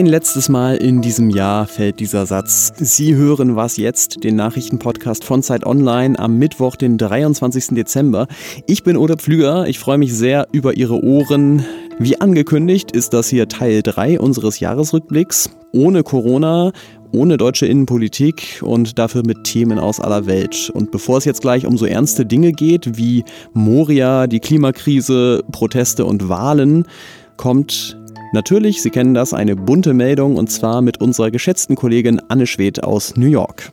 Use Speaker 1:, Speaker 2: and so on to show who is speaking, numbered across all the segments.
Speaker 1: Ein letztes Mal in diesem Jahr fällt dieser Satz. Sie hören was jetzt, den Nachrichtenpodcast von Zeit Online am Mittwoch, den 23. Dezember. Ich bin Oder Pflüger. Ich freue mich sehr über Ihre Ohren. Wie angekündigt ist das hier Teil 3 unseres Jahresrückblicks. Ohne Corona, ohne deutsche Innenpolitik und dafür mit Themen aus aller Welt. Und bevor es jetzt gleich um so ernste Dinge geht wie Moria, die Klimakrise, Proteste und Wahlen, kommt natürlich, Sie kennen das, eine bunte Meldung und zwar mit unserer geschätzten Kollegin Anne Schwedt aus New York.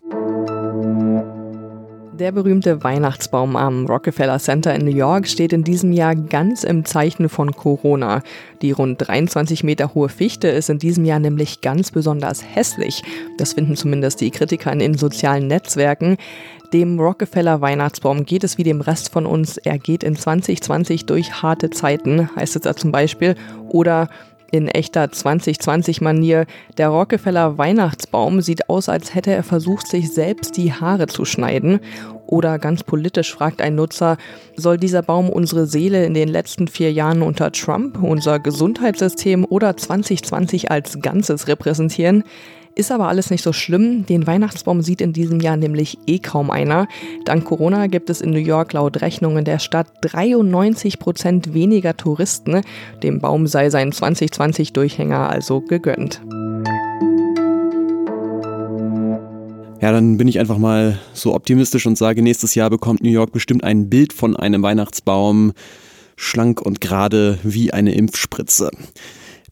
Speaker 2: Der berühmte Weihnachtsbaum am Rockefeller Center in New York steht in diesem Jahr ganz im Zeichen von Corona. Die rund 23 Meter hohe Fichte ist in diesem Jahr nämlich ganz besonders hässlich. Das finden zumindest die Kritiker in den sozialen Netzwerken. Dem Rockefeller Weihnachtsbaum geht es wie dem Rest von uns. Er geht in 2020 durch harte Zeiten, heißt es da zum Beispiel. Oder in echter 2020-Manier, der Rockefeller Weihnachtsbaum sieht aus, als hätte er versucht, sich selbst die Haare zu schneiden. Oder ganz politisch fragt ein Nutzer, soll dieser Baum unsere Seele in den letzten vier Jahren unter Trump, unser Gesundheitssystem oder 2020 als Ganzes repräsentieren? Ist aber alles nicht so schlimm. Den Weihnachtsbaum sieht in diesem Jahr nämlich eh kaum einer. Dank Corona gibt es in New York laut Rechnungen der Stadt 93 Prozent weniger Touristen. Dem Baum sei sein 2020-Durchhänger also gegönnt.
Speaker 1: Ja, dann bin ich einfach mal so optimistisch und sage, nächstes Jahr bekommt New York bestimmt ein Bild von einem Weihnachtsbaum, schlank und gerade wie eine Impfspritze.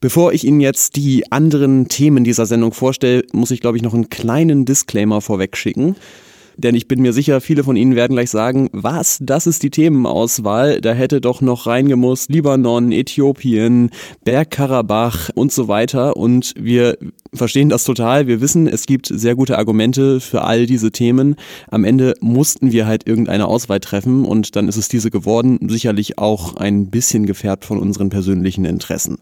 Speaker 1: Bevor ich Ihnen jetzt die anderen Themen dieser Sendung vorstelle, muss ich, glaube ich, noch einen kleinen Disclaimer vorweg schicken. Denn ich bin mir sicher, viele von Ihnen werden gleich sagen, was, das ist die Themenauswahl. Da hätte doch noch reingemusst Libanon, Äthiopien, Bergkarabach und so weiter. Und wir verstehen das total. Wir wissen, es gibt sehr gute Argumente für all diese Themen. Am Ende mussten wir halt irgendeine Auswahl treffen und dann ist es diese geworden. Sicherlich auch ein bisschen gefärbt von unseren persönlichen Interessen.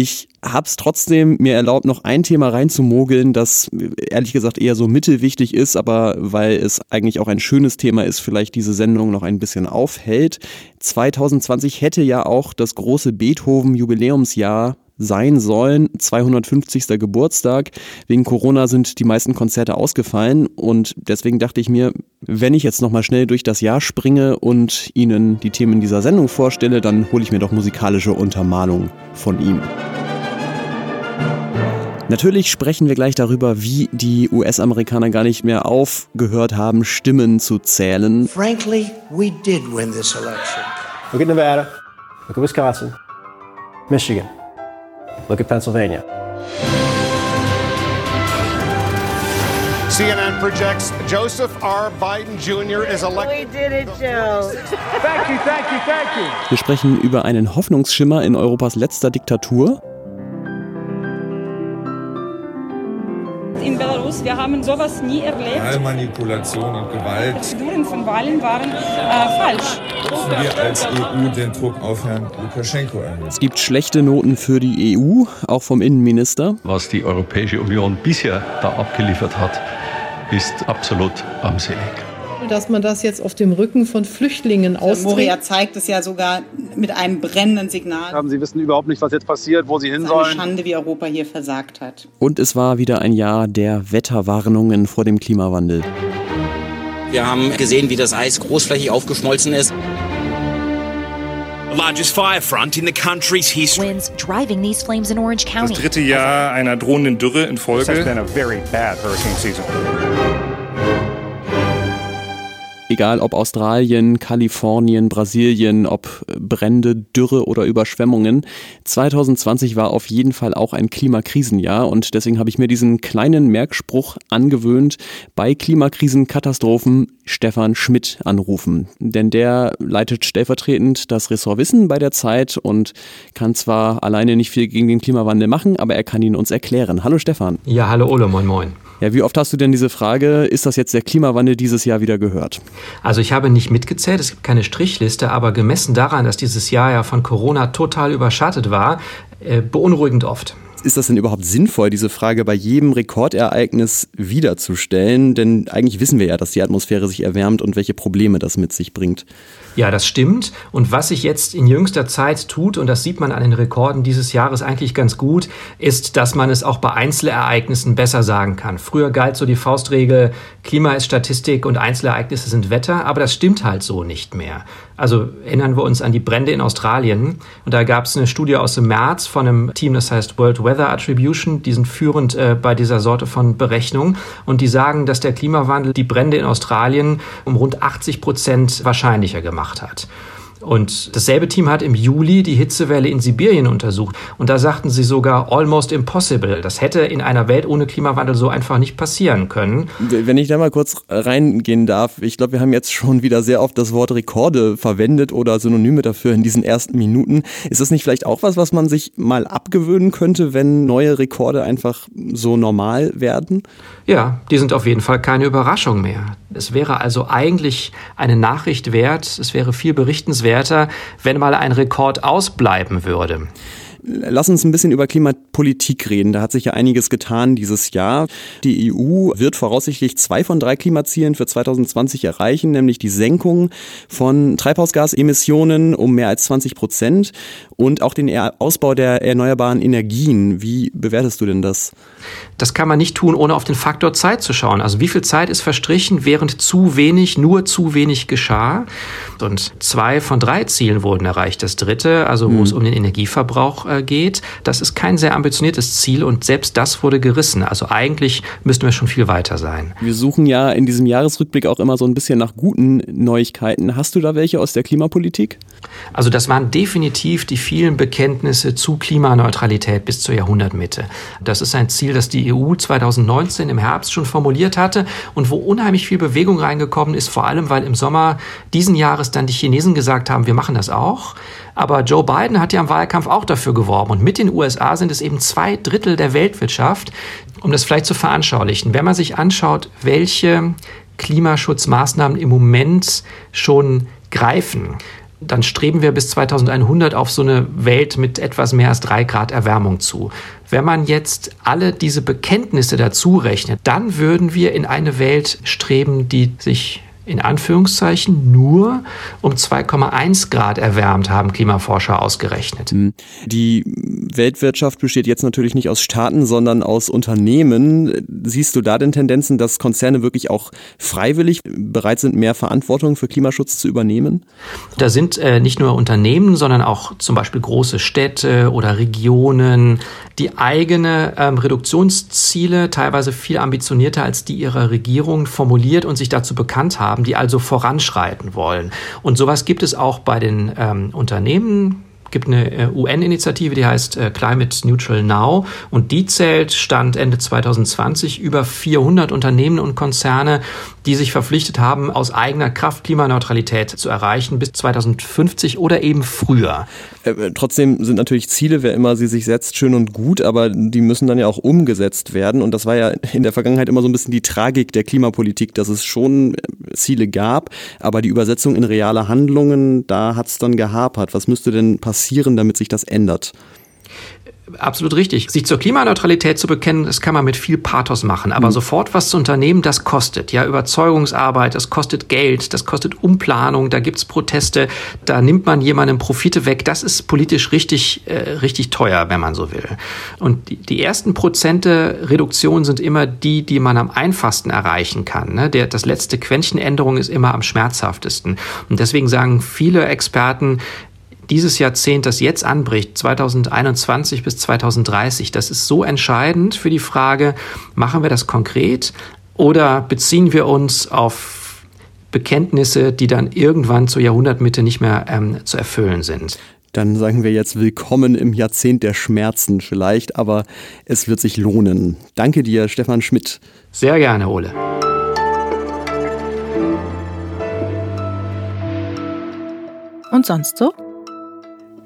Speaker 1: Ich habe es trotzdem mir erlaubt, noch ein Thema reinzumogeln, das ehrlich gesagt eher so mittelwichtig ist, aber weil es eigentlich auch ein schönes Thema ist, vielleicht diese Sendung noch ein bisschen aufhält. 2020 hätte ja auch das große Beethoven-Jubiläumsjahr sein sollen. 250. Geburtstag. Wegen Corona sind die meisten Konzerte ausgefallen und deswegen dachte ich mir, wenn ich jetzt nochmal schnell durch das Jahr springe und Ihnen die Themen dieser Sendung vorstelle, dann hole ich mir doch musikalische Untermalung von ihm. Natürlich sprechen wir gleich darüber, wie die US-Amerikaner gar nicht mehr aufgehört haben, Stimmen zu zählen. Frankly, we did win this election. Look at Nevada, look at Wisconsin, Michigan. Look at Pennsylvania. CNN projects Joseph R. Biden Jr. is elected. We did it, Joe. thank you, thank you, thank you. Wir sprechen über einen Hoffnungsschimmer in Europas letzter Diktatur.
Speaker 3: Belarus. Wir haben sowas nie erlebt.
Speaker 4: Wahlmanipulation und Gewalt.
Speaker 3: Prozeduren von Wahlen waren äh, falsch.
Speaker 4: Müssen wir als EU den Druck auf Herrn Lukaschenko erhöhen.
Speaker 1: Es gibt schlechte Noten für die EU, auch vom Innenminister.
Speaker 5: Was die Europäische Union bisher da abgeliefert hat, ist absolut armselig
Speaker 6: dass man das jetzt auf dem Rücken von Flüchtlingen austrägt.
Speaker 7: Moria zeigt es ja sogar mit einem brennenden Signal.
Speaker 8: Sie wissen überhaupt nicht, was jetzt passiert, wo Sie hin sollen.
Speaker 7: Es ist eine Schande, wie Europa hier versagt hat.
Speaker 1: Und es war wieder ein Jahr der Wetterwarnungen vor dem Klimawandel.
Speaker 9: Wir haben gesehen, wie das Eis großflächig aufgeschmolzen ist.
Speaker 10: largest fire front in the country's history.
Speaker 11: Winds driving these flames in Orange County.
Speaker 12: Das dritte Jahr einer drohenden Dürre in Folge.
Speaker 13: This has been a very bad hurricane season.
Speaker 1: Egal ob Australien, Kalifornien, Brasilien, ob Brände, Dürre oder Überschwemmungen. 2020 war auf jeden Fall auch ein Klimakrisenjahr und deswegen habe ich mir diesen kleinen Merkspruch angewöhnt, bei Klimakrisen, Katastrophen Stefan Schmidt anrufen. Denn der leitet stellvertretend das Ressort Wissen bei der Zeit und kann zwar alleine nicht viel gegen den Klimawandel machen, aber er kann ihn uns erklären. Hallo Stefan.
Speaker 14: Ja, hallo Ole, moin moin.
Speaker 1: Ja, wie oft hast du denn diese Frage, ist das jetzt der Klimawandel dieses Jahr wieder gehört?
Speaker 14: Also ich habe nicht mitgezählt, es gibt keine Strichliste, aber gemessen daran, dass dieses Jahr ja von Corona total überschattet war, äh, beunruhigend oft.
Speaker 1: Ist das denn überhaupt sinnvoll, diese Frage bei jedem Rekordereignis wiederzustellen? Denn eigentlich wissen wir ja, dass die Atmosphäre sich erwärmt und welche Probleme das mit sich bringt.
Speaker 14: Ja, das stimmt. Und was sich jetzt in jüngster Zeit tut, und das sieht man an den Rekorden dieses Jahres eigentlich ganz gut, ist, dass man es auch bei Einzelereignissen besser sagen kann. Früher galt so die Faustregel, Klima ist Statistik und Einzelereignisse sind Wetter, aber das stimmt halt so nicht mehr. Also erinnern wir uns an die Brände in Australien. Und da gab es eine Studie aus dem März von einem Team, das heißt World Weather Attribution. Die sind führend äh, bei dieser Sorte von Berechnung. Und die sagen, dass der Klimawandel die Brände in Australien um rund 80 Prozent wahrscheinlicher gemacht hat. Und dasselbe Team hat im Juli die Hitzewelle in Sibirien untersucht. Und da sagten sie sogar almost impossible. Das hätte in einer Welt ohne Klimawandel so einfach nicht passieren können.
Speaker 1: Wenn ich da mal kurz reingehen darf, ich glaube, wir haben jetzt schon wieder sehr oft das Wort Rekorde verwendet oder Synonyme dafür in diesen ersten Minuten. Ist das nicht vielleicht auch was, was man sich mal abgewöhnen könnte, wenn neue Rekorde einfach so normal werden?
Speaker 14: Ja, die sind auf jeden Fall keine Überraschung mehr. Es wäre also eigentlich eine Nachricht wert, es wäre viel berichtenswerter, wenn mal ein Rekord ausbleiben würde.
Speaker 1: Lass uns ein bisschen über Klimapolitik reden. Da hat sich ja einiges getan dieses Jahr. Die EU wird voraussichtlich zwei von drei Klimazielen für 2020 erreichen, nämlich die Senkung von Treibhausgasemissionen um mehr als 20 Prozent und auch den Ausbau der erneuerbaren Energien. Wie bewertest du denn das?
Speaker 14: Das kann man nicht tun, ohne auf den Faktor Zeit zu schauen. Also wie viel Zeit ist verstrichen, während zu wenig, nur zu wenig geschah? Und zwei von drei Zielen wurden erreicht. Das dritte, also wo mhm. es um den Energieverbrauch äh, geht, das ist kein sehr ambitioniertes Ziel und selbst das wurde gerissen. Also eigentlich müssten wir schon viel weiter sein.
Speaker 1: Wir suchen ja in diesem Jahresrückblick auch immer so ein bisschen nach guten Neuigkeiten. Hast du da welche aus der Klimapolitik?
Speaker 14: Also das waren definitiv die vielen Bekenntnisse zu Klimaneutralität bis zur Jahrhundertmitte. Das ist ein Ziel, das die EU 2019 im Herbst schon formuliert hatte und wo unheimlich viel Bewegung reingekommen ist, vor allem weil im Sommer diesen Jahres dann die Chinesen gesagt haben, wir machen das auch. Aber Joe Biden hat ja im Wahlkampf auch dafür geworben. Und mit den USA sind es eben zwei Drittel der Weltwirtschaft. Um das vielleicht zu veranschaulichen, wenn man sich anschaut, welche Klimaschutzmaßnahmen im Moment schon greifen, dann streben wir bis 2100 auf so eine Welt mit etwas mehr als drei Grad Erwärmung zu. Wenn man jetzt alle diese Bekenntnisse dazu rechnet, dann würden wir in eine Welt streben, die sich in Anführungszeichen nur um 2,1 Grad erwärmt, haben Klimaforscher ausgerechnet. Hm.
Speaker 1: Die Weltwirtschaft besteht jetzt natürlich nicht aus Staaten, sondern aus Unternehmen. Siehst du da denn Tendenzen, dass Konzerne wirklich auch freiwillig bereit sind, mehr Verantwortung für Klimaschutz zu übernehmen?
Speaker 14: Da sind äh, nicht nur Unternehmen, sondern auch zum Beispiel große Städte oder Regionen, die eigene ähm, Reduktionsziele, teilweise viel ambitionierter als die ihrer Regierung, formuliert und sich dazu bekannt haben, die also voranschreiten wollen. Und sowas gibt es auch bei den ähm, Unternehmen, gibt eine äh, UN-Initiative, die heißt äh, Climate Neutral Now und die zählt Stand Ende 2020 über 400 Unternehmen und Konzerne, die sich verpflichtet haben, aus eigener Kraft Klimaneutralität zu erreichen bis 2050 oder eben früher.
Speaker 1: Äh, trotzdem sind natürlich Ziele, wer immer sie sich setzt, schön und gut, aber die müssen dann ja auch umgesetzt werden und das war ja in der Vergangenheit immer so ein bisschen die Tragik der Klimapolitik, dass es schon Ziele gab, aber die Übersetzung in reale Handlungen, da hat es dann gehapert. Was müsste denn passieren? Passieren, damit sich das ändert?
Speaker 14: Absolut richtig. Sich zur Klimaneutralität zu bekennen, das kann man mit viel Pathos machen. Aber mhm. sofort was zu unternehmen, das kostet. Ja, Überzeugungsarbeit, das kostet Geld, das kostet Umplanung, da gibt's Proteste, da nimmt man jemandem Profite weg. Das ist politisch richtig, äh, richtig teuer, wenn man so will. Und die, die, ersten Prozente Reduktion sind immer die, die man am einfachsten erreichen kann. Ne? Der, das letzte Quäntchen Änderung ist immer am schmerzhaftesten. Und deswegen sagen viele Experten, dieses Jahrzehnt, das jetzt anbricht, 2021 bis 2030, das ist so entscheidend für die Frage, machen wir das konkret oder beziehen wir uns auf Bekenntnisse, die dann irgendwann zur Jahrhundertmitte nicht mehr ähm, zu erfüllen sind?
Speaker 1: Dann sagen wir jetzt willkommen im Jahrzehnt der Schmerzen vielleicht, aber es wird sich lohnen. Danke dir, Stefan Schmidt.
Speaker 14: Sehr gerne, Ole.
Speaker 15: Und sonst so?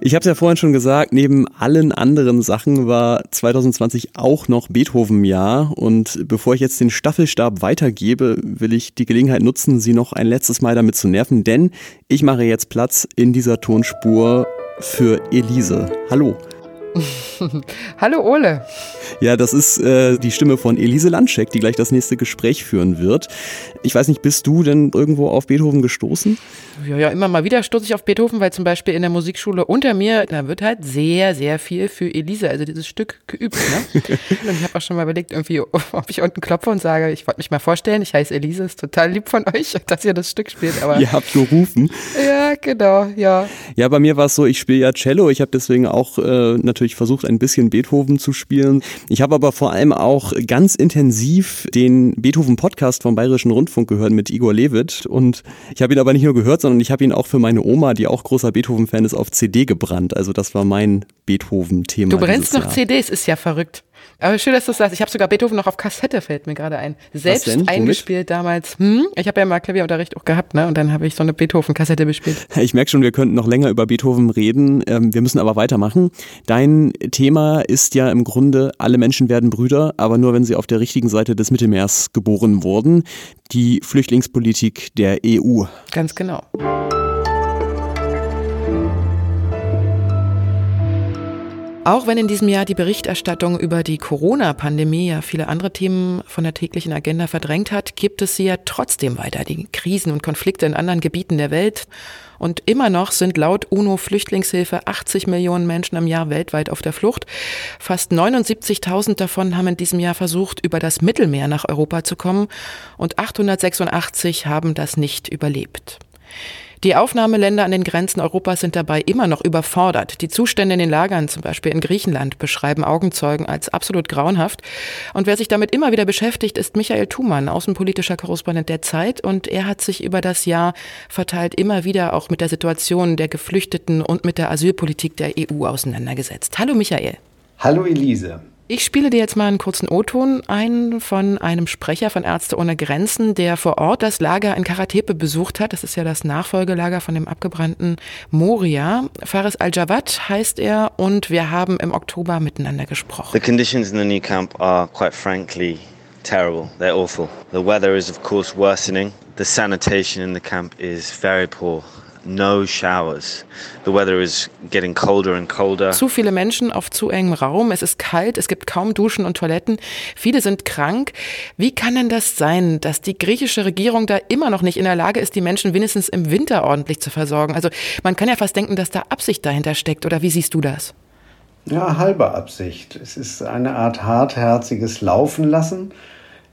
Speaker 1: Ich habe es ja vorhin schon gesagt, neben allen anderen Sachen war 2020 auch noch Beethoven-Jahr. Und bevor ich jetzt den Staffelstab weitergebe, will ich die Gelegenheit nutzen, Sie noch ein letztes Mal damit zu nerven, denn ich mache jetzt Platz in dieser Tonspur für Elise. Hallo.
Speaker 16: Hallo Ole.
Speaker 1: Ja, das ist äh, die Stimme von Elise Landscheck, die gleich das nächste Gespräch führen wird. Ich weiß nicht, bist du denn irgendwo auf Beethoven gestoßen?
Speaker 16: Ja, ja, immer mal wieder stoße ich auf Beethoven, weil zum Beispiel in der Musikschule unter mir, da wird halt sehr, sehr viel für Elise, also dieses Stück geübt. Ne? und ich habe auch schon mal überlegt, irgendwie, ob ich unten klopfe und sage, ich wollte mich mal vorstellen, ich heiße Elise, ist total lieb von euch, dass ihr das Stück spielt. Aber
Speaker 1: ihr habt gerufen.
Speaker 16: Ja, genau, ja.
Speaker 1: Ja, bei mir war es so, ich spiele ja Cello, ich habe deswegen auch äh, natürlich versucht, ein bisschen Beethoven zu spielen. Ich habe aber vor allem auch ganz intensiv den Beethoven-Podcast vom Bayerischen Rundfunk gehört mit Igor Levit und ich habe ihn aber nicht nur gehört, sondern ich habe ihn auch für meine Oma, die auch großer Beethoven-Fan ist, auf CD gebrannt. Also das war mein Beethoven-Thema.
Speaker 16: Du brennst noch. CDs, ist ja verrückt. Aber schön, dass du das sagst. Ich habe sogar Beethoven noch auf Kassette, fällt mir gerade ein. Selbst eingespielt damals. Hm? Ich habe ja mal Klavierunterricht auch gehabt, ne? Und dann habe ich so eine Beethoven-Kassette bespielt.
Speaker 1: Ich merke schon, wir könnten noch länger über Beethoven reden. Ähm, wir müssen aber weitermachen. Dein Thema ist ja im Grunde, alle Menschen werden Brüder, aber nur wenn sie auf der richtigen Seite des Mittelmeers geboren wurden. Die Flüchtlingspolitik der EU.
Speaker 16: Ganz genau. Auch wenn in diesem Jahr die Berichterstattung über die Corona-Pandemie ja viele andere Themen von der täglichen Agenda verdrängt hat, gibt es sie ja trotzdem weiter, die Krisen und Konflikte in anderen Gebieten der Welt. Und immer noch sind laut UNO-Flüchtlingshilfe 80 Millionen Menschen im Jahr weltweit auf der Flucht. Fast 79.000 davon haben in diesem Jahr versucht, über das Mittelmeer nach Europa zu kommen und 886 haben das nicht überlebt. Die Aufnahmeländer an den Grenzen Europas sind dabei immer noch überfordert. Die Zustände in den Lagern, zum Beispiel in Griechenland, beschreiben Augenzeugen als absolut grauenhaft. Und wer sich damit immer wieder beschäftigt, ist Michael Thumann, außenpolitischer Korrespondent der Zeit. Und er hat sich über das Jahr verteilt immer wieder auch mit der Situation der Geflüchteten und mit der Asylpolitik der EU auseinandergesetzt. Hallo Michael.
Speaker 17: Hallo Elise.
Speaker 16: Ich spiele dir jetzt mal einen kurzen O-Ton ein von einem Sprecher von Ärzte ohne Grenzen, der vor Ort das Lager in Karatepe besucht hat. Das ist ja das Nachfolgelager von dem abgebrannten Moria. Faris Al-Jawad heißt er und wir haben im Oktober miteinander gesprochen.
Speaker 18: The conditions in the new camp are quite frankly terrible. They're awful. The weather is of course worsening. The sanitation in the camp is very poor no showers. The weather is getting colder and colder.
Speaker 16: Zu viele Menschen auf zu engem Raum. Es ist kalt. Es gibt kaum Duschen und Toiletten. Viele sind krank. Wie kann denn das sein, dass die griechische Regierung da immer noch nicht in der Lage ist, die Menschen wenigstens im Winter ordentlich zu versorgen? Also man kann ja fast denken, dass da Absicht dahinter steckt. Oder wie siehst du das?
Speaker 17: Ja, halbe Absicht. Es ist eine Art hartherziges Laufen lassen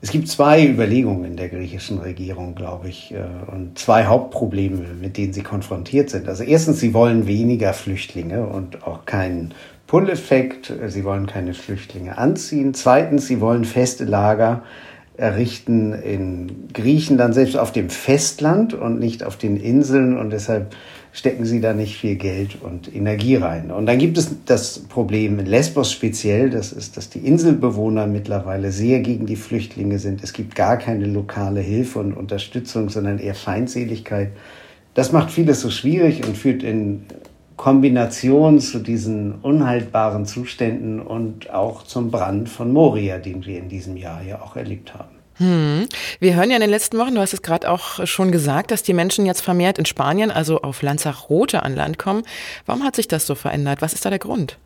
Speaker 17: es gibt zwei Überlegungen in der griechischen Regierung, glaube ich, äh, und zwei Hauptprobleme, mit denen sie konfrontiert sind. Also erstens, sie wollen weniger Flüchtlinge und auch keinen Pull-Effekt. Sie wollen keine Flüchtlinge anziehen. Zweitens, sie wollen feste Lager errichten in Griechenland, selbst auf dem Festland und nicht auf den Inseln. Und deshalb stecken sie da nicht viel Geld und Energie rein. Und dann gibt es das Problem in Lesbos speziell, das ist, dass die Inselbewohner mittlerweile sehr gegen die Flüchtlinge sind. Es gibt gar keine lokale Hilfe und Unterstützung, sondern eher Feindseligkeit. Das macht vieles so schwierig und führt in Kombination zu diesen unhaltbaren Zuständen und auch zum Brand von Moria, den wir in diesem Jahr ja auch erlebt haben.
Speaker 16: Hm. Wir hören ja in den letzten Wochen, du hast es gerade auch schon gesagt, dass die Menschen jetzt vermehrt in Spanien, also auf Lanzarote an Land kommen. Warum hat sich das so verändert? Was ist da der Grund?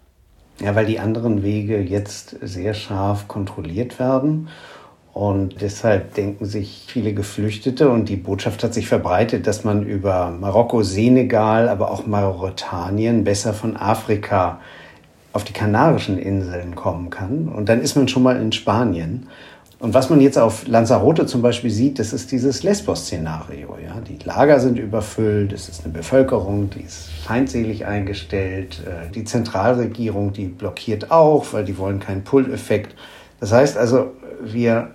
Speaker 17: Ja, weil die anderen Wege jetzt sehr scharf kontrolliert werden. Und deshalb denken sich viele Geflüchtete und die Botschaft hat sich verbreitet, dass man über Marokko, Senegal, aber auch Mauretanien besser von Afrika auf die Kanarischen Inseln kommen kann. Und dann ist man schon mal in Spanien. Und was man jetzt auf Lanzarote zum Beispiel sieht, das ist dieses Lesbos-Szenario. Ja? Die Lager sind überfüllt, es ist eine Bevölkerung, die ist feindselig eingestellt. Äh, die Zentralregierung, die blockiert auch, weil die wollen keinen Pull-Effekt. Das heißt also, wir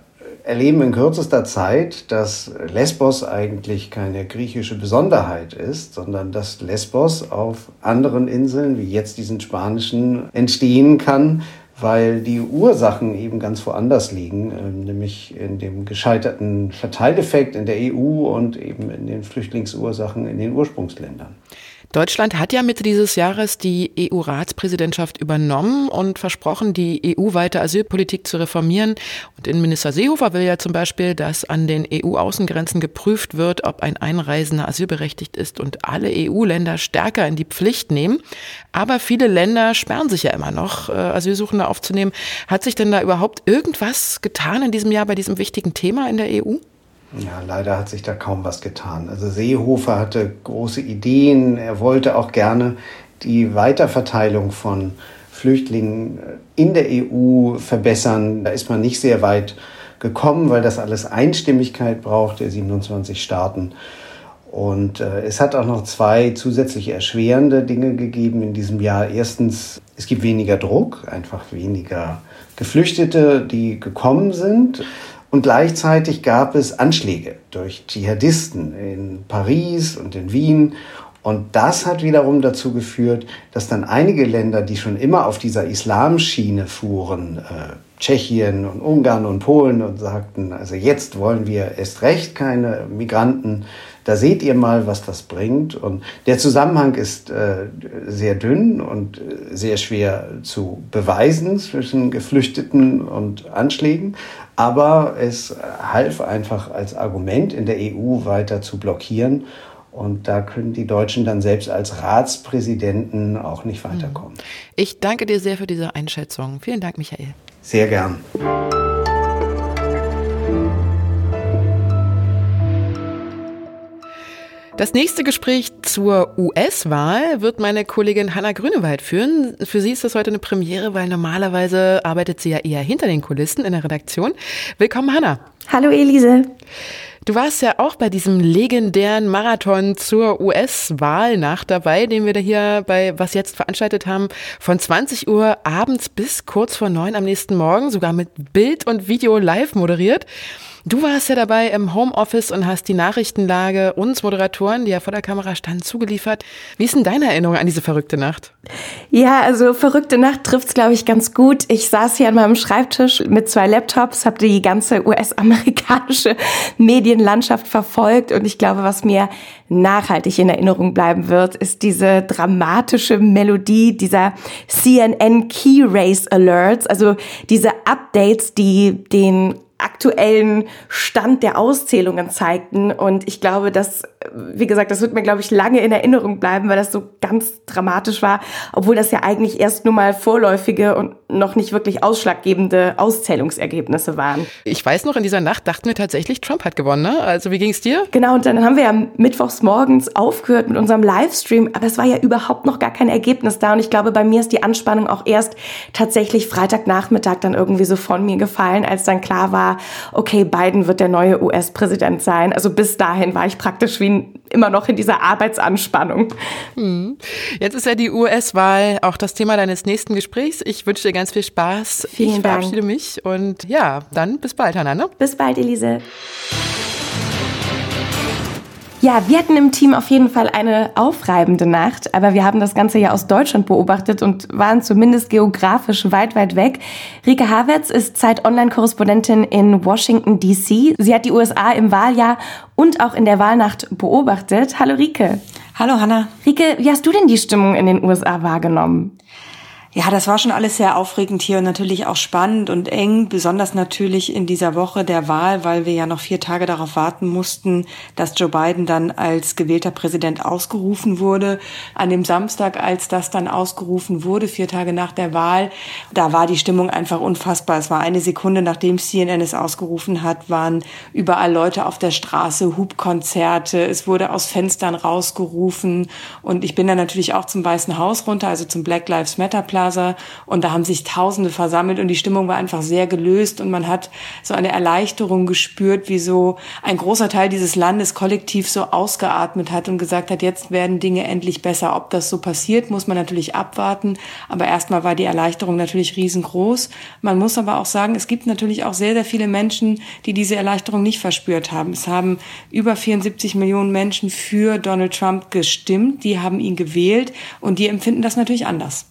Speaker 17: erleben in kürzester Zeit, dass Lesbos eigentlich keine griechische Besonderheit ist, sondern dass Lesbos auf anderen Inseln, wie jetzt diesen spanischen, entstehen kann, weil die Ursachen eben ganz woanders liegen, ähm, nämlich in dem gescheiterten Verteileffekt in der EU und eben in den Flüchtlingsursachen in den Ursprungsländern.
Speaker 16: Deutschland hat ja Mitte dieses Jahres die EU-Ratspräsidentschaft übernommen und versprochen, die EU-weite Asylpolitik zu reformieren. Und Innenminister Seehofer will ja zum Beispiel, dass an den EU-Außengrenzen geprüft wird, ob ein Einreisender asylberechtigt ist und alle EU-Länder stärker in die Pflicht nehmen. Aber viele Länder sperren sich ja immer noch, äh, Asylsuchende aufzunehmen. Hat sich denn da überhaupt irgendwas getan in diesem Jahr bei diesem wichtigen Thema in der EU?
Speaker 17: Ja, leider hat sich da kaum was getan. Also Seehofer hatte große Ideen. Er wollte auch gerne die Weiterverteilung von Flüchtlingen in der EU verbessern. Da ist man nicht sehr weit gekommen, weil das alles Einstimmigkeit braucht der 27 Staaten. Und äh, es hat auch noch zwei zusätzliche erschwerende Dinge gegeben in diesem Jahr. Erstens, es gibt weniger Druck, einfach weniger Geflüchtete, die gekommen sind. Und gleichzeitig gab es Anschläge durch Dschihadisten in Paris und in Wien. Und das hat wiederum dazu geführt, dass dann einige Länder, die schon immer auf dieser Islamschiene fuhren, äh, Tschechien und Ungarn und Polen und sagten, also jetzt wollen wir erst recht keine Migranten, da seht ihr mal, was das bringt. Und der Zusammenhang ist äh, sehr dünn und äh, sehr schwer zu beweisen zwischen Geflüchteten und Anschlägen. Aber es half einfach als Argument in der EU weiter zu blockieren. Und da können die Deutschen dann selbst als Ratspräsidenten auch nicht weiterkommen.
Speaker 16: Ich danke dir sehr für diese Einschätzung. Vielen Dank, Michael.
Speaker 17: Sehr gern.
Speaker 16: Das nächste Gespräch zur US-Wahl wird meine Kollegin Hanna Grünewald führen. Für sie ist das heute eine Premiere, weil normalerweise arbeitet sie ja eher hinter den Kulissen in der Redaktion. Willkommen, Hanna.
Speaker 19: Hallo, Elise.
Speaker 16: Du warst ja auch bei diesem legendären Marathon zur US-Wahlnacht dabei, den wir da hier bei Was Jetzt veranstaltet haben, von 20 Uhr abends bis kurz vor neun am nächsten Morgen, sogar mit Bild und Video live moderiert. Du warst ja dabei im Homeoffice und hast die Nachrichtenlage uns Moderatoren, die ja vor der Kamera standen, zugeliefert. Wie ist denn deine Erinnerung an diese verrückte Nacht?
Speaker 19: Ja, also verrückte Nacht trifft's glaube ich ganz gut. Ich saß hier an meinem Schreibtisch mit zwei Laptops, habe die ganze US-amerikanische Medienlandschaft verfolgt und ich glaube, was mir nachhaltig in Erinnerung bleiben wird, ist diese dramatische Melodie dieser CNN Key Race Alerts, also diese Updates, die den aktuellen Stand der Auszählungen zeigten. Und ich glaube, dass, wie gesagt, das wird mir, glaube ich, lange in Erinnerung bleiben, weil das so ganz dramatisch war, obwohl das ja eigentlich erst nur mal vorläufige und noch nicht wirklich ausschlaggebende Auszählungsergebnisse waren.
Speaker 16: Ich weiß noch, in dieser Nacht dachten wir tatsächlich, Trump hat gewonnen. Ne? Also wie ging es dir?
Speaker 19: Genau, und dann haben wir ja mittwochs morgens aufgehört mit unserem Livestream, aber es war ja überhaupt noch gar kein Ergebnis da. Und ich glaube, bei mir ist die Anspannung auch erst tatsächlich Freitagnachmittag dann irgendwie so von mir gefallen, als dann klar war, okay, Biden wird der neue US-Präsident sein. Also bis dahin war ich praktisch wie immer noch in dieser Arbeitsanspannung.
Speaker 16: Hm. Jetzt ist ja die US-Wahl auch das Thema deines nächsten Gesprächs. Ich wünsche dir ganz viel Spaß.
Speaker 19: Vielen
Speaker 16: ich verabschiede
Speaker 19: Dank.
Speaker 16: mich und ja, dann bis bald, Hannah. Ne?
Speaker 19: Bis bald, Elise. Ja, wir hatten im Team auf jeden Fall eine aufreibende Nacht, aber wir haben das Ganze ja aus Deutschland beobachtet und waren zumindest geografisch weit, weit weg. Rike Havertz ist Zeit-Online-Korrespondentin in Washington, D.C. Sie hat die USA im Wahljahr und auch in der Wahlnacht beobachtet. Hallo Rike.
Speaker 20: Hallo Hanna.
Speaker 19: Rike, wie hast du denn die Stimmung in den USA wahrgenommen?
Speaker 20: Ja, das war schon alles sehr aufregend hier und natürlich auch spannend und eng, besonders natürlich in dieser Woche der Wahl, weil wir ja noch vier Tage darauf warten mussten, dass Joe Biden dann als gewählter Präsident ausgerufen wurde. An dem Samstag, als das dann ausgerufen wurde, vier Tage nach der Wahl, da war die Stimmung einfach unfassbar. Es war eine Sekunde, nachdem CNN es ausgerufen hat, waren überall Leute auf der Straße, Hubkonzerte, es wurde aus Fenstern rausgerufen und ich bin dann natürlich auch zum Weißen Haus runter, also zum Black Lives Matter Plaza und da haben sich Tausende versammelt und die Stimmung war einfach sehr gelöst und man hat so eine Erleichterung gespürt, wie so ein großer Teil dieses Landes kollektiv so ausgeatmet hat und gesagt hat, jetzt werden Dinge endlich besser. Ob das so passiert, muss man natürlich abwarten, aber erstmal war die Erleichterung natürlich riesengroß. Man muss aber auch sagen, es gibt natürlich auch sehr, sehr viele Menschen, die diese Erleichterung nicht verspürt haben. Es haben über 74 Millionen Menschen für Donald Trump gestimmt, die haben ihn gewählt und die empfinden das natürlich anders.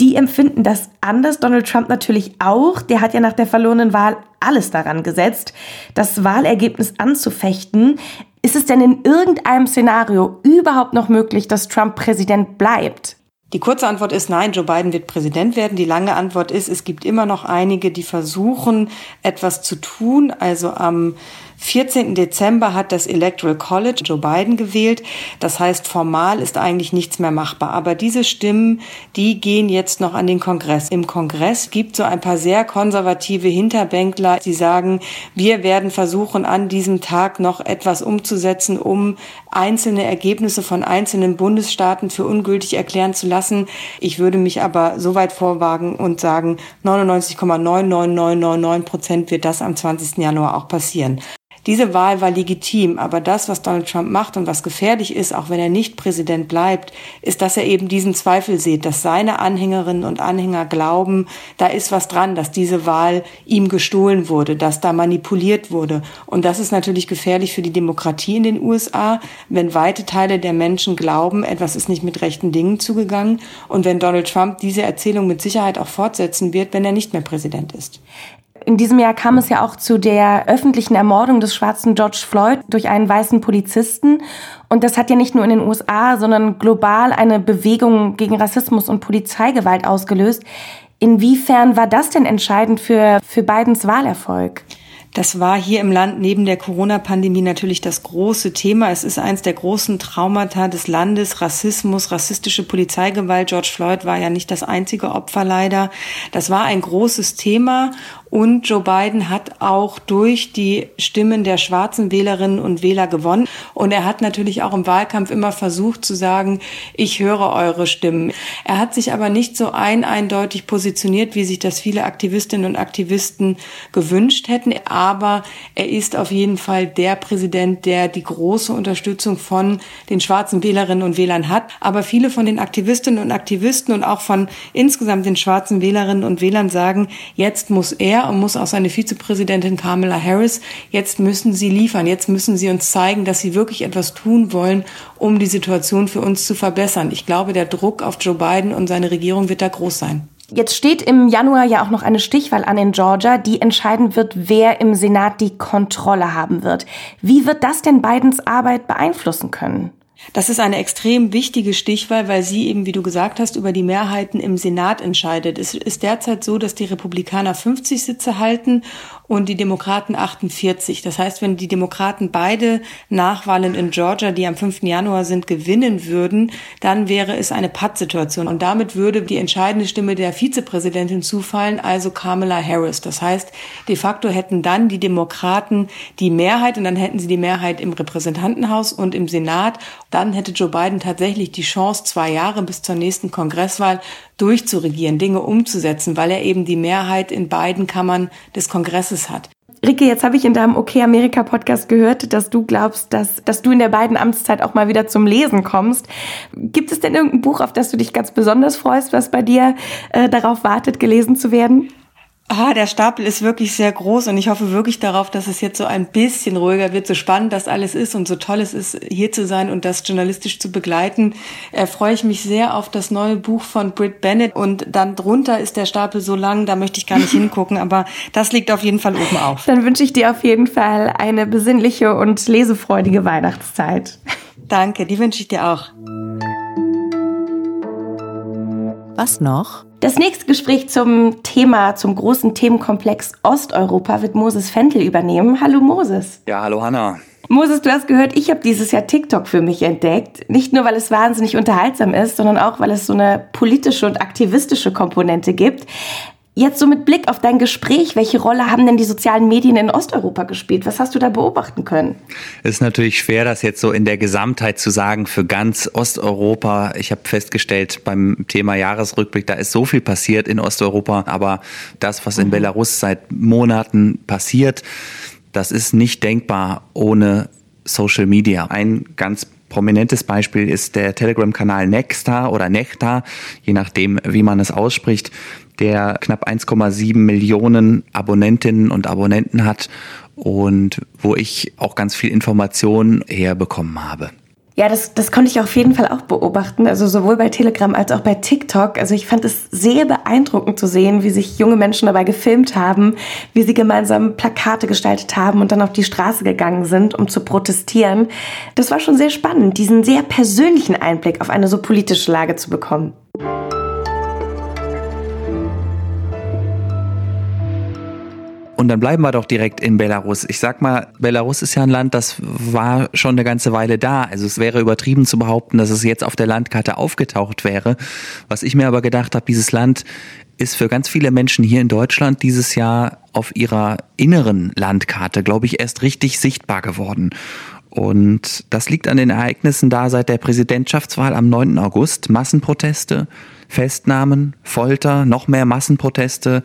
Speaker 19: Die empfinden das anders, Donald Trump natürlich auch. Der hat ja nach der verlorenen Wahl alles daran gesetzt, das Wahlergebnis anzufechten. Ist es denn in irgendeinem Szenario überhaupt noch möglich, dass Trump Präsident bleibt?
Speaker 20: Die kurze Antwort ist nein, Joe Biden wird Präsident werden. Die lange Antwort ist, es gibt immer noch einige, die versuchen, etwas zu tun. Also am 14. Dezember hat das Electoral College Joe Biden gewählt. Das heißt, formal ist eigentlich nichts mehr machbar. Aber diese Stimmen, die gehen jetzt noch an den Kongress. Im Kongress gibt so ein paar sehr konservative Hinterbänkler, die sagen, wir werden versuchen, an diesem Tag noch etwas umzusetzen, um einzelne Ergebnisse von einzelnen Bundesstaaten für ungültig erklären zu lassen. Ich würde mich aber so weit vorwagen und sagen, 99,99999 Prozent wird das am 20. Januar auch passieren. Diese Wahl war legitim, aber das, was Donald Trump macht und was gefährlich ist, auch wenn er nicht Präsident bleibt, ist, dass er eben diesen Zweifel sieht, dass seine Anhängerinnen und Anhänger glauben, da ist was dran, dass diese Wahl ihm gestohlen wurde, dass da manipuliert wurde. Und das ist natürlich gefährlich für die Demokratie in den USA, wenn weite Teile der Menschen glauben, etwas ist nicht mit rechten Dingen zugegangen und wenn Donald Trump diese Erzählung mit Sicherheit auch fortsetzen wird, wenn er nicht mehr Präsident ist.
Speaker 19: In diesem Jahr kam es ja auch zu der öffentlichen Ermordung des schwarzen George Floyd durch einen weißen Polizisten. Und das hat ja nicht nur in den USA, sondern global eine Bewegung gegen Rassismus und Polizeigewalt ausgelöst. Inwiefern war das denn entscheidend für, für Bidens Wahlerfolg?
Speaker 20: Das war hier im Land neben der Corona-Pandemie natürlich das große Thema. Es ist eins der großen Traumata des Landes. Rassismus, rassistische Polizeigewalt. George Floyd war ja nicht das einzige Opfer leider. Das war ein großes Thema und Joe Biden hat auch durch die Stimmen der schwarzen Wählerinnen und Wähler gewonnen. Und er hat natürlich auch im Wahlkampf immer versucht zu sagen, ich höre eure Stimmen. Er hat sich aber nicht so ein eindeutig positioniert, wie sich das viele Aktivistinnen und Aktivisten gewünscht hätten. Aber er ist auf jeden Fall der Präsident, der die große Unterstützung von den schwarzen Wählerinnen und Wählern hat. Aber viele von den Aktivistinnen und Aktivisten und auch von insgesamt den schwarzen Wählerinnen und Wählern sagen, jetzt muss er er und muss auch seine Vizepräsidentin Kamala Harris, jetzt müssen sie liefern, jetzt müssen sie uns zeigen, dass sie wirklich etwas tun wollen, um die Situation für uns zu verbessern. Ich glaube, der Druck auf Joe Biden und seine Regierung wird da groß sein.
Speaker 19: Jetzt steht im Januar ja auch noch eine Stichwahl an in Georgia, die entscheiden wird, wer im Senat die Kontrolle haben wird. Wie wird das denn Bidens Arbeit beeinflussen können?
Speaker 20: Das ist eine extrem wichtige Stichwahl, weil sie eben, wie du gesagt hast, über die Mehrheiten im Senat entscheidet. Es ist derzeit so, dass die Republikaner 50 Sitze halten und die Demokraten 48. Das heißt, wenn die Demokraten beide Nachwahlen in Georgia, die am 5. Januar sind, gewinnen würden, dann wäre es eine Pattsituation. Und damit würde die entscheidende Stimme der Vizepräsidentin zufallen, also Kamala Harris. Das heißt, de facto hätten dann die Demokraten die Mehrheit und dann hätten sie die Mehrheit im Repräsentantenhaus und im Senat. Dann hätte Joe Biden tatsächlich die Chance, zwei Jahre bis zur nächsten Kongresswahl durchzuregieren, Dinge umzusetzen, weil er eben die Mehrheit in beiden Kammern des Kongresses hat.
Speaker 19: Ricke, jetzt habe ich in deinem OK Amerika Podcast gehört, dass du glaubst, dass, dass du in der beiden Amtszeit auch mal wieder zum Lesen kommst. Gibt es denn irgendein Buch, auf das du dich ganz besonders freust, was bei dir äh, darauf wartet, gelesen zu werden?
Speaker 20: Ah, der Stapel ist wirklich sehr groß und ich hoffe wirklich darauf, dass es jetzt so ein bisschen ruhiger wird, so spannend das alles ist und so toll es ist, hier zu sein und das journalistisch zu begleiten. Äh, freue ich mich sehr auf das neue Buch von Britt Bennett und dann drunter ist der Stapel so lang, da möchte ich gar nicht hingucken, aber das liegt auf jeden Fall oben auf.
Speaker 19: Dann wünsche ich dir auf jeden Fall eine besinnliche und lesefreudige Weihnachtszeit.
Speaker 20: Danke, die wünsche ich dir auch.
Speaker 15: Was noch?
Speaker 19: Das nächste Gespräch zum Thema, zum großen Themenkomplex Osteuropa wird Moses Fentel übernehmen. Hallo Moses.
Speaker 21: Ja, hallo Hanna.
Speaker 19: Moses, du hast gehört, ich habe dieses Jahr TikTok für mich entdeckt. Nicht nur, weil es wahnsinnig unterhaltsam ist, sondern auch, weil es so eine politische und aktivistische Komponente gibt. Jetzt so mit Blick auf dein Gespräch, welche Rolle haben denn die sozialen Medien in Osteuropa gespielt? Was hast du da beobachten können?
Speaker 21: Es ist natürlich schwer, das jetzt so in der Gesamtheit zu sagen für ganz Osteuropa. Ich habe festgestellt beim Thema Jahresrückblick, da ist so viel passiert in Osteuropa, aber das, was in mhm. Belarus seit Monaten passiert, das ist nicht denkbar ohne Social Media. Ein ganz prominentes Beispiel ist der Telegram-Kanal Nexta oder Nectar, je nachdem, wie man es ausspricht der knapp 1,7 Millionen Abonnentinnen und Abonnenten hat und wo ich auch ganz viel Information herbekommen habe.
Speaker 19: Ja, das, das konnte ich auf jeden Fall auch beobachten. Also sowohl bei Telegram als auch bei TikTok. Also ich fand es sehr beeindruckend zu sehen, wie sich junge Menschen dabei gefilmt haben, wie sie gemeinsam Plakate gestaltet haben und dann auf die Straße gegangen sind, um zu protestieren. Das war schon sehr spannend, diesen sehr persönlichen Einblick auf eine so politische Lage zu bekommen.
Speaker 21: Und dann bleiben wir doch direkt in Belarus. Ich sag mal, Belarus ist ja ein Land, das war schon eine ganze Weile da. Also es wäre übertrieben zu behaupten, dass es jetzt auf der Landkarte aufgetaucht wäre. Was ich mir aber gedacht habe, dieses Land ist für ganz viele Menschen hier in Deutschland dieses Jahr auf ihrer inneren Landkarte, glaube ich, erst richtig sichtbar geworden. Und das liegt an den Ereignissen da seit der Präsidentschaftswahl am 9. August. Massenproteste, Festnahmen, Folter, noch mehr Massenproteste,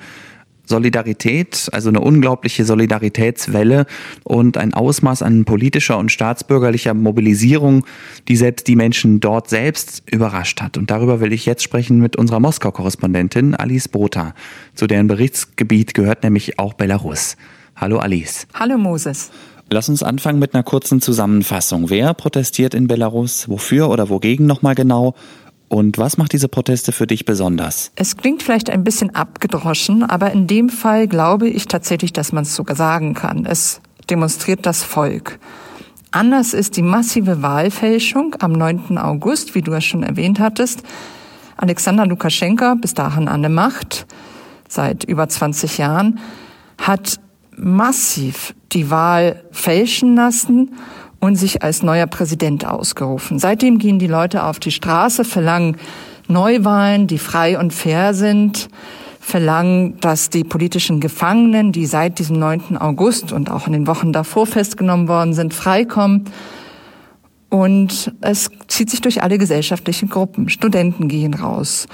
Speaker 21: Solidarität, also eine unglaubliche Solidaritätswelle und ein Ausmaß an politischer und staatsbürgerlicher Mobilisierung, die selbst die Menschen dort selbst überrascht hat. Und darüber will ich jetzt sprechen mit unserer Moskau-Korrespondentin Alice Botha, zu deren Berichtsgebiet gehört nämlich auch Belarus. Hallo Alice.
Speaker 22: Hallo Moses.
Speaker 21: Lass uns anfangen mit einer kurzen Zusammenfassung. Wer protestiert in Belarus? Wofür oder wogegen nochmal genau? Und was macht diese Proteste für dich besonders?
Speaker 22: Es klingt vielleicht ein bisschen abgedroschen, aber in dem Fall glaube ich tatsächlich, dass man es sogar sagen kann. Es demonstriert das Volk. Anders ist die massive Wahlfälschung am 9. August, wie du es schon erwähnt hattest. Alexander Lukaschenka, bis dahin an der Macht, seit über 20 Jahren, hat massiv die Wahl fälschen lassen und sich als neuer Präsident ausgerufen. Seitdem gehen die Leute auf die Straße, verlangen Neuwahlen, die frei und fair sind, verlangen, dass die politischen Gefangenen, die seit diesem 9. August und auch in den Wochen davor festgenommen worden sind, freikommen. Und es zieht sich durch alle gesellschaftlichen Gruppen. Studenten gehen raus,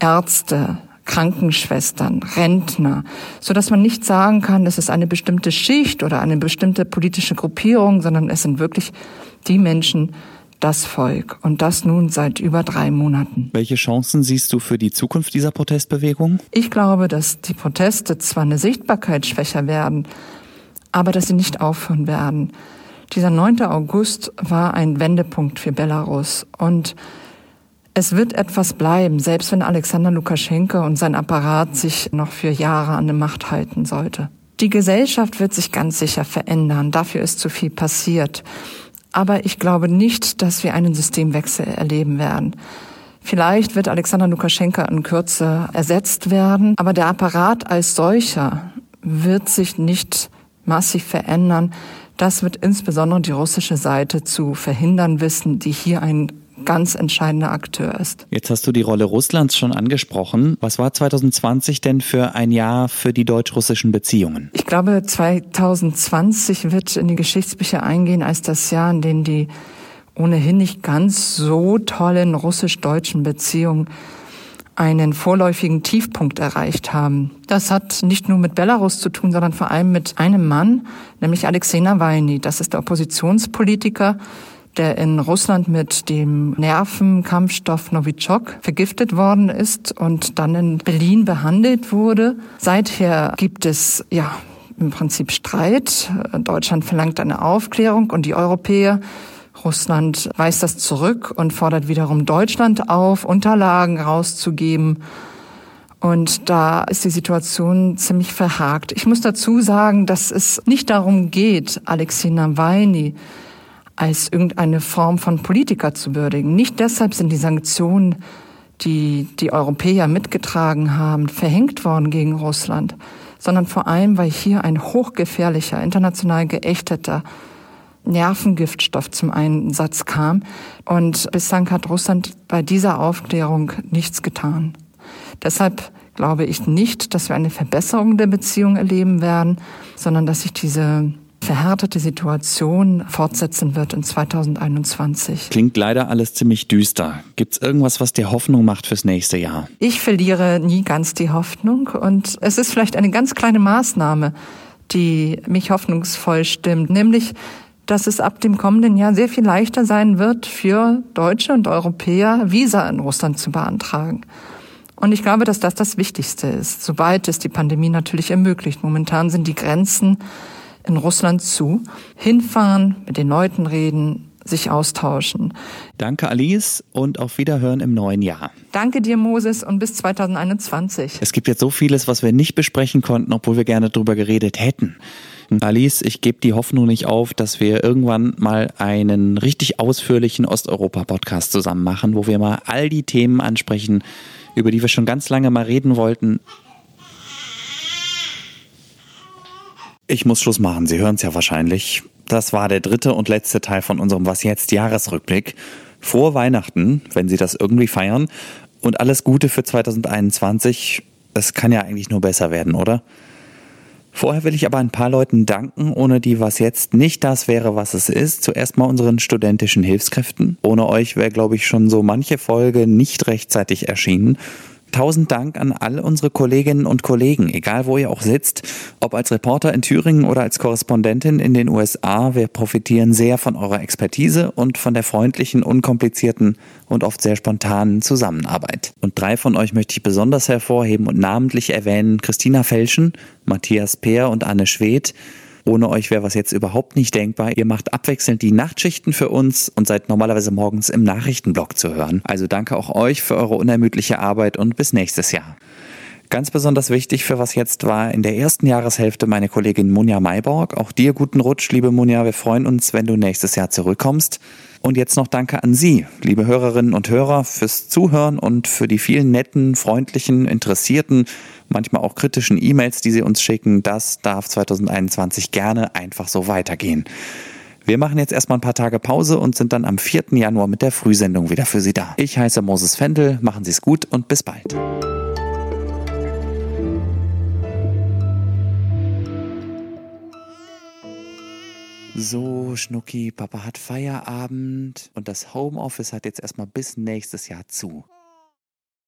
Speaker 22: Ärzte, Krankenschwestern, Rentner, so dass man nicht sagen kann, es ist eine bestimmte Schicht oder eine bestimmte politische Gruppierung, sondern es sind wirklich die Menschen, das Volk und das nun seit über drei Monaten.
Speaker 21: Welche Chancen siehst du für die Zukunft dieser Protestbewegung?
Speaker 22: Ich glaube, dass die Proteste zwar eine Sichtbarkeit schwächer werden, aber dass sie nicht aufhören werden. Dieser 9. August war ein Wendepunkt für Belarus und es wird etwas bleiben, selbst wenn Alexander Lukaschenko und sein Apparat sich noch für Jahre an der Macht halten sollte. Die Gesellschaft wird sich ganz sicher verändern. Dafür ist zu viel passiert. Aber ich glaube nicht, dass wir einen Systemwechsel erleben werden. Vielleicht wird Alexander Lukaschenko in Kürze ersetzt werden, aber der Apparat als solcher wird sich nicht massiv verändern. Das wird insbesondere die russische Seite zu verhindern wissen, die hier ein ganz entscheidender Akteur ist.
Speaker 21: Jetzt hast du die Rolle Russlands schon angesprochen. Was war 2020 denn für ein Jahr für die deutsch-russischen Beziehungen?
Speaker 22: Ich glaube, 2020 wird in die Geschichtsbücher eingehen als das Jahr, in dem die ohnehin nicht ganz so tollen russisch-deutschen Beziehungen einen vorläufigen Tiefpunkt erreicht haben. Das hat nicht nur mit Belarus zu tun, sondern vor allem mit einem Mann, nämlich Alexei Nawalny. Das ist der Oppositionspolitiker, der in Russland mit dem Nervenkampfstoff Novichok vergiftet worden ist und dann in Berlin behandelt wurde. Seither gibt es ja im Prinzip Streit. Deutschland verlangt eine Aufklärung und die Europäer Russland weist das zurück und fordert wiederum Deutschland auf, Unterlagen rauszugeben. Und da ist die Situation ziemlich verhakt. Ich muss dazu sagen, dass es nicht darum geht, Alexei Nawalny als irgendeine Form von Politiker zu würdigen. Nicht deshalb sind die Sanktionen, die die Europäer mitgetragen haben, verhängt worden gegen Russland, sondern vor allem, weil hier ein hochgefährlicher, international geächteter Nervengiftstoff zum Einsatz kam. Und bislang hat Russland bei dieser Aufklärung nichts getan. Deshalb glaube ich nicht, dass wir eine Verbesserung der Beziehung erleben werden, sondern dass sich diese verhärtete Situation fortsetzen wird in 2021.
Speaker 21: Klingt leider alles ziemlich düster. Gibt es irgendwas, was dir Hoffnung macht fürs nächste Jahr?
Speaker 22: Ich verliere nie ganz die Hoffnung und es ist vielleicht eine ganz kleine Maßnahme, die mich hoffnungsvoll stimmt, nämlich dass es ab dem kommenden Jahr sehr viel leichter sein wird, für Deutsche und Europäer Visa in Russland zu beantragen. Und ich glaube, dass das das Wichtigste ist, sobald es die Pandemie natürlich ermöglicht. Momentan sind die Grenzen in Russland zu. Hinfahren, mit den Leuten reden, sich austauschen.
Speaker 21: Danke, Alice, und auf Wiederhören im neuen Jahr.
Speaker 22: Danke dir, Moses, und bis 2021.
Speaker 21: Es gibt jetzt so vieles, was wir nicht besprechen konnten, obwohl wir gerne drüber geredet hätten. Alice, ich gebe die Hoffnung nicht auf, dass wir irgendwann mal einen richtig ausführlichen Osteuropa-Podcast zusammen machen, wo wir mal all die Themen ansprechen, über die wir schon ganz lange mal reden wollten. Ich muss Schluss machen, Sie hören es ja wahrscheinlich. Das war der dritte und letzte Teil von unserem Was jetzt Jahresrückblick. Frohe Weihnachten, wenn Sie das irgendwie feiern. Und alles Gute für 2021. Es kann ja eigentlich nur besser werden, oder? Vorher will ich aber ein paar Leuten danken, ohne die was jetzt nicht das wäre, was es ist. Zuerst mal unseren studentischen Hilfskräften. Ohne euch wäre, glaube ich, schon so manche Folge nicht rechtzeitig erschienen. Tausend Dank an all unsere Kolleginnen und Kollegen, egal wo ihr auch sitzt, ob als Reporter in Thüringen oder als Korrespondentin in den USA. Wir profitieren sehr von eurer Expertise und von der freundlichen, unkomplizierten und oft sehr spontanen Zusammenarbeit. Und drei von euch möchte ich besonders hervorheben und namentlich erwähnen. Christina Felschen, Matthias Peer und Anne Schwedt. Ohne euch wäre was jetzt überhaupt nicht denkbar. Ihr macht abwechselnd die Nachtschichten für uns und seid normalerweise morgens im Nachrichtenblock zu hören. Also danke auch euch für eure unermüdliche Arbeit und bis nächstes Jahr. Ganz besonders wichtig für was jetzt war in der ersten Jahreshälfte meine Kollegin Munja Mayborg. Auch dir guten Rutsch, liebe Munja. Wir freuen uns, wenn du nächstes Jahr zurückkommst. Und jetzt noch danke an Sie, liebe Hörerinnen und Hörer, fürs Zuhören und für die vielen netten, freundlichen, interessierten, manchmal auch kritischen E-Mails, die Sie uns schicken. Das darf 2021 gerne einfach so weitergehen. Wir machen jetzt erstmal ein paar Tage Pause und sind dann am 4. Januar mit der Frühsendung wieder für Sie da. Ich heiße Moses Fendel, machen Sie es gut und bis bald. So, Schnucki, Papa hat Feierabend und das Homeoffice hat jetzt erstmal bis nächstes Jahr zu.